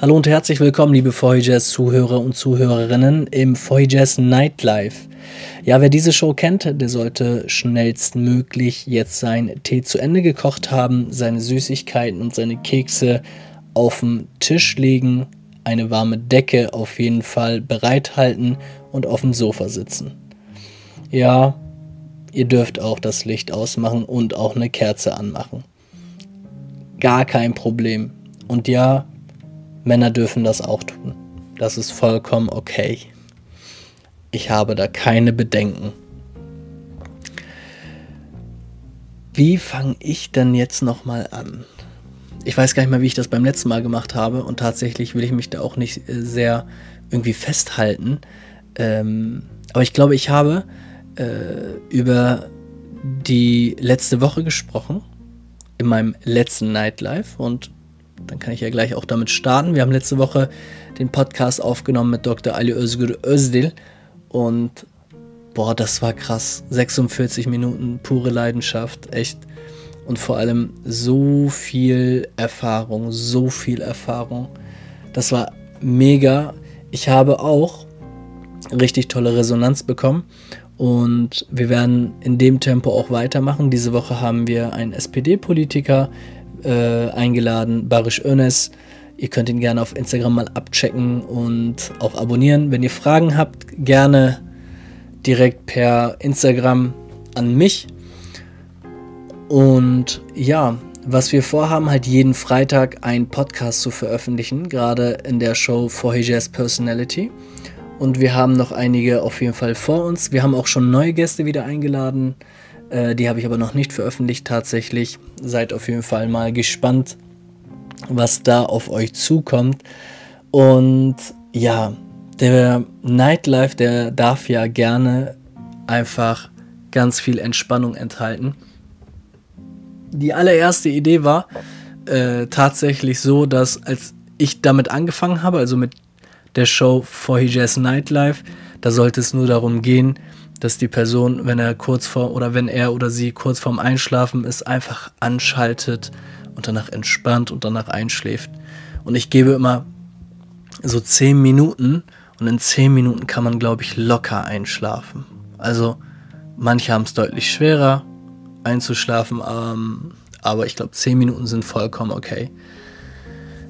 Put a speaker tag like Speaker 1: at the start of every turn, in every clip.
Speaker 1: Hallo und herzlich willkommen, liebe Voyagers-Zuhörer und Zuhörerinnen im Voyagers Nightlife. Ja, wer diese Show kennt, der sollte schnellstmöglich jetzt sein Tee zu Ende gekocht haben, seine Süßigkeiten und seine Kekse auf den Tisch legen, eine warme Decke auf jeden Fall bereithalten und auf dem Sofa sitzen. Ja, ihr dürft auch das Licht ausmachen und auch eine Kerze anmachen. Gar kein Problem. Und ja, Männer dürfen das auch tun. Das ist vollkommen okay. Ich habe da keine Bedenken. Wie fange ich denn jetzt nochmal an? Ich weiß gar nicht mehr, wie ich das beim letzten Mal gemacht habe und tatsächlich will ich mich da auch nicht äh, sehr irgendwie festhalten. Ähm, aber ich glaube, ich habe äh, über die letzte Woche gesprochen in meinem letzten Nightlife und dann kann ich ja gleich auch damit starten. Wir haben letzte Woche den Podcast aufgenommen mit Dr. Ali Özgür Özdil und boah, das war krass. 46 Minuten pure Leidenschaft, echt. Und vor allem so viel Erfahrung, so viel Erfahrung. Das war mega. Ich habe auch richtig tolle Resonanz bekommen und wir werden in dem Tempo auch weitermachen. Diese Woche haben wir einen SPD-Politiker äh, eingeladen, Barisch Önes. Ihr könnt ihn gerne auf Instagram mal abchecken und auch abonnieren. Wenn ihr Fragen habt, gerne direkt per Instagram an mich. Und ja, was wir vorhaben, halt jeden Freitag einen Podcast zu veröffentlichen, gerade in der Show For Hijaz Personality. Und wir haben noch einige auf jeden Fall vor uns. Wir haben auch schon neue Gäste wieder eingeladen. Äh, die habe ich aber noch nicht veröffentlicht tatsächlich. Seid auf jeden Fall mal gespannt, was da auf euch zukommt. Und ja, der Nightlife, der darf ja gerne einfach ganz viel Entspannung enthalten. Die allererste Idee war äh, tatsächlich so, dass als ich damit angefangen habe, also mit der Show For Hijaz Nightlife, da sollte es nur darum gehen, dass die Person, wenn er kurz vor oder wenn er oder sie kurz vorm Einschlafen ist, einfach anschaltet und danach entspannt und danach einschläft. Und ich gebe immer so 10 Minuten und in 10 Minuten kann man, glaube ich, locker einschlafen. Also manche haben es deutlich schwerer einzuschlafen, ähm, aber ich glaube 10 Minuten sind vollkommen okay.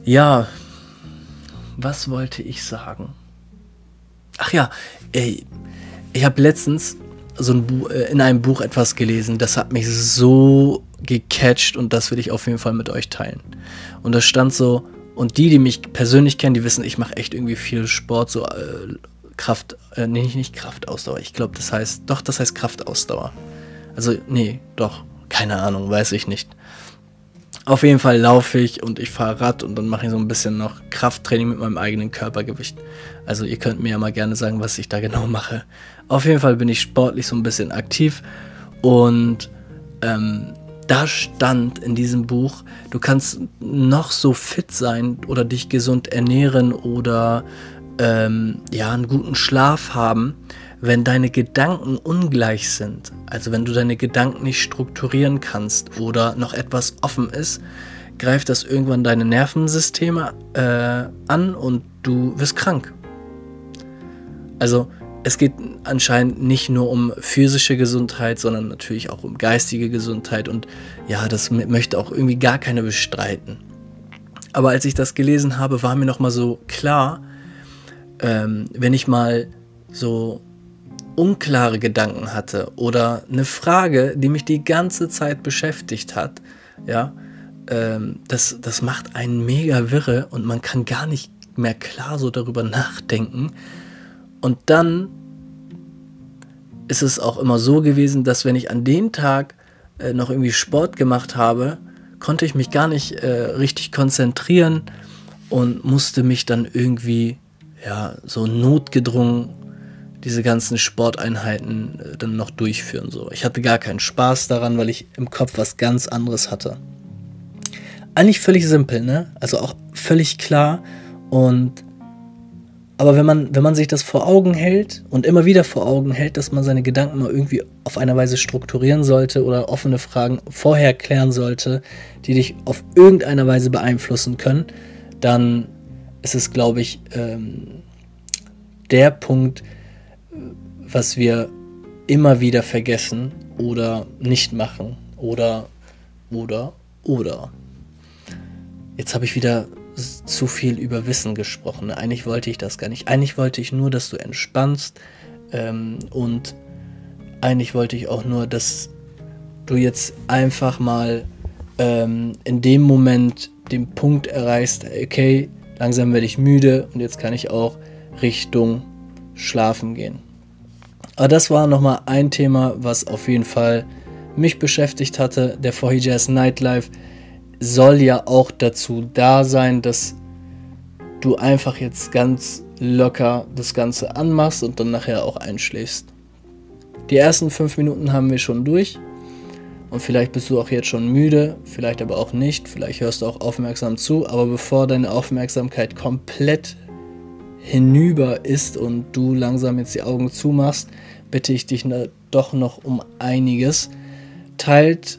Speaker 1: Ja, was wollte ich sagen? Ach ja, ey, ich habe letztens so ein Buch, äh, in einem Buch etwas gelesen, das hat mich so gecatcht und das will ich auf jeden Fall mit euch teilen. Und da stand so, und die, die mich persönlich kennen, die wissen, ich mache echt irgendwie viel Sport, so äh, Kraft, äh, nee, nicht Kraftausdauer. Ich glaube, das heißt, doch, das heißt Kraftausdauer. Also, nee, doch, keine Ahnung, weiß ich nicht. Auf jeden Fall laufe ich und ich fahre Rad und dann mache ich so ein bisschen noch Krafttraining mit meinem eigenen Körpergewicht. Also ihr könnt mir ja mal gerne sagen, was ich da genau mache. Auf jeden Fall bin ich sportlich so ein bisschen aktiv und ähm, da stand in diesem Buch, du kannst noch so fit sein oder dich gesund ernähren oder ähm, ja einen guten Schlaf haben wenn deine Gedanken ungleich sind, also wenn du deine Gedanken nicht strukturieren kannst oder noch etwas offen ist, greift das irgendwann deine Nervensysteme äh, an und du wirst krank. Also es geht anscheinend nicht nur um physische Gesundheit, sondern natürlich auch um geistige Gesundheit und ja, das möchte auch irgendwie gar keiner bestreiten. Aber als ich das gelesen habe, war mir noch mal so klar, ähm, wenn ich mal so unklare Gedanken hatte oder eine Frage, die mich die ganze Zeit beschäftigt hat, ja, ähm, das, das macht einen mega wirre und man kann gar nicht mehr klar so darüber nachdenken. Und dann ist es auch immer so gewesen, dass wenn ich an dem Tag äh, noch irgendwie Sport gemacht habe, konnte ich mich gar nicht äh, richtig konzentrieren und musste mich dann irgendwie ja so notgedrungen diese ganzen Sporteinheiten äh, dann noch durchführen. So. Ich hatte gar keinen Spaß daran, weil ich im Kopf was ganz anderes hatte. Eigentlich völlig simpel, ne? Also auch völlig klar. Und aber wenn man, wenn man sich das vor Augen hält und immer wieder vor Augen hält, dass man seine Gedanken mal irgendwie auf eine Weise strukturieren sollte oder offene Fragen vorher klären sollte, die dich auf irgendeine Weise beeinflussen können, dann ist es, glaube ich, ähm, der Punkt, was wir immer wieder vergessen oder nicht machen oder oder oder. Jetzt habe ich wieder zu viel über Wissen gesprochen. Eigentlich wollte ich das gar nicht. Eigentlich wollte ich nur, dass du entspannst ähm, und eigentlich wollte ich auch nur, dass du jetzt einfach mal ähm, in dem Moment den Punkt erreichst, okay, langsam werde ich müde und jetzt kann ich auch Richtung Schlafen gehen. Aber das war nochmal ein Thema, was auf jeden Fall mich beschäftigt hatte. Der 4 Jazz Nightlife soll ja auch dazu da sein, dass du einfach jetzt ganz locker das Ganze anmachst und dann nachher auch einschläfst. Die ersten fünf Minuten haben wir schon durch. Und vielleicht bist du auch jetzt schon müde, vielleicht aber auch nicht, vielleicht hörst du auch aufmerksam zu, aber bevor deine Aufmerksamkeit komplett hinüber ist und du langsam jetzt die Augen zumachst, bitte ich dich doch noch um einiges. Teilt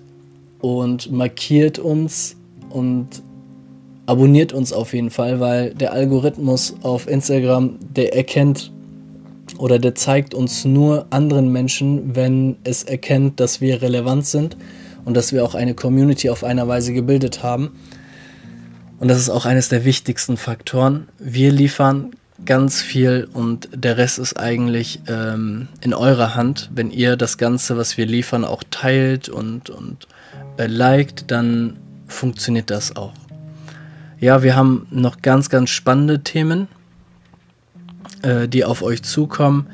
Speaker 1: und markiert uns und abonniert uns auf jeden Fall, weil der Algorithmus auf Instagram, der erkennt oder der zeigt uns nur anderen Menschen, wenn es erkennt, dass wir relevant sind und dass wir auch eine Community auf einer Weise gebildet haben. Und das ist auch eines der wichtigsten Faktoren. Wir liefern ganz viel und der Rest ist eigentlich ähm, in eurer Hand. Wenn ihr das Ganze, was wir liefern, auch teilt und, und äh, liked, dann funktioniert das auch. Ja, wir haben noch ganz, ganz spannende Themen, äh, die auf euch zukommen.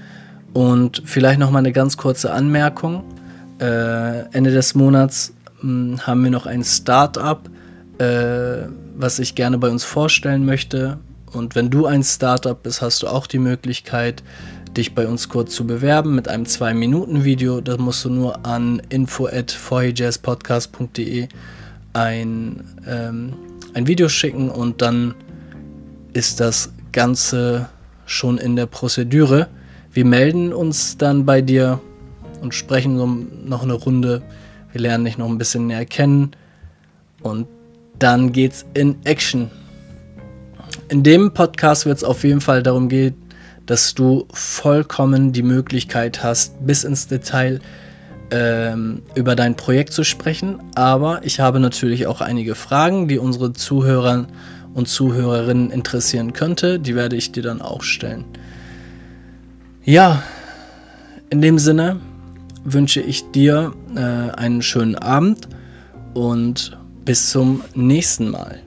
Speaker 1: Und vielleicht noch mal eine ganz kurze Anmerkung. Äh, Ende des Monats mh, hm, haben wir noch ein Startup, äh, was ich gerne bei uns vorstellen möchte. Und wenn du ein Startup bist, hast du auch die Möglichkeit, dich bei uns kurz zu bewerben mit einem 2-Minuten-Video. Da musst du nur an info at ein, ähm, ein Video schicken und dann ist das Ganze schon in der Prozedur. Wir melden uns dann bei dir und sprechen noch eine Runde. Wir lernen dich noch ein bisschen näher kennen und dann geht's in Action. In dem Podcast wird es auf jeden Fall darum gehen, dass du vollkommen die Möglichkeit hast, bis ins Detail ähm, über dein Projekt zu sprechen. Aber ich habe natürlich auch einige Fragen, die unsere Zuhörer und Zuhörerinnen interessieren könnte. Die werde ich dir dann auch stellen. Ja, in dem Sinne wünsche ich dir äh, einen schönen Abend und bis zum nächsten Mal.